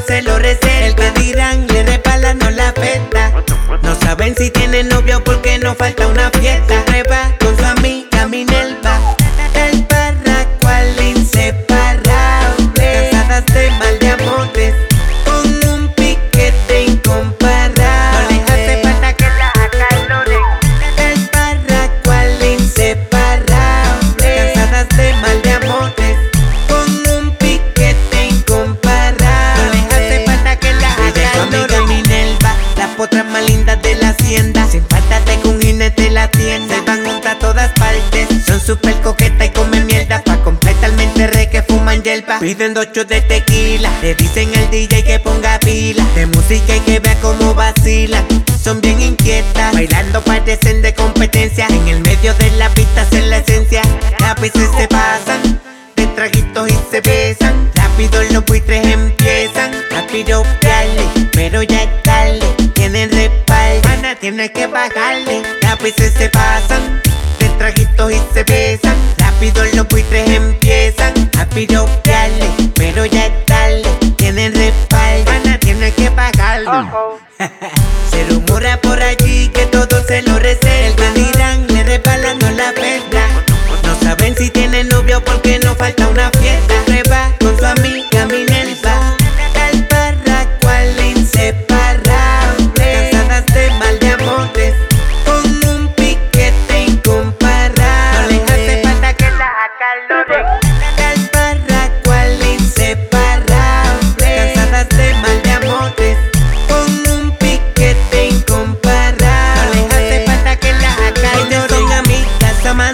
se lo receta. El que dirán le repala no la afecta. No saben si tiene novio porque no falta una fuman hierba. Piden dos shots de tequila. Le dicen al DJ que ponga pila. De música y que vea cómo vacilan. Son bien inquietas. Bailando parecen de competencia. En el medio de la pista hacen la esencia. A veces se pasan. De traguitos y se besan. Rápido los buitres empiezan. A piropearle. Pero ya es tarde. Tienen respaldo. Ana tiene que bajarle. A se pasan. De traguitos y se besan. Rápido los buitres empiezan. A piropearle. Pero ya es tarde. Tienen respaldo. Ana tiene que bajarlo. Se rumora por allí que todo se lo receta.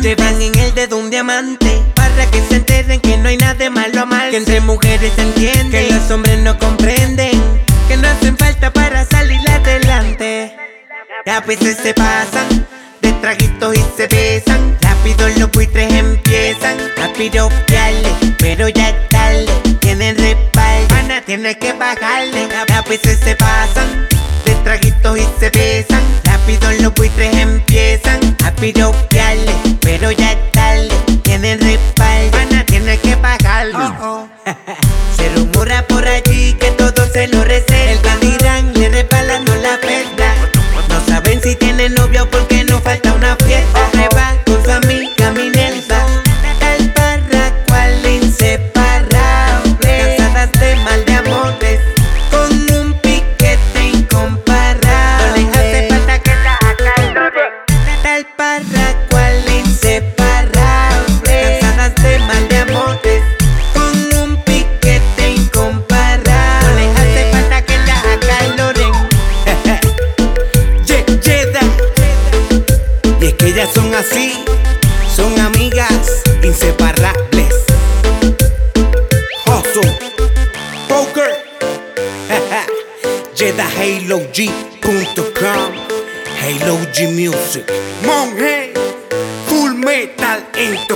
Llevan en el dedo un diamante. Para que se enteren que no hay nada de malo mal. Que entre mujeres se entiende. Que los hombres no comprenden. Que no hacen falta para salir adelante. A veces se pasan de traguitos y se besan. Rápido los buitres empiezan a piropearle, pero ya es tarde. Tienen respaldo, Ana tiene que bajarle. A veces se pasan de traguitos y se besan. Rápido los buitres empiezan a piropearle, Se rumora por allí que todo se lo receta. halog.com Halog Music. Monge Full Metal Entertainment.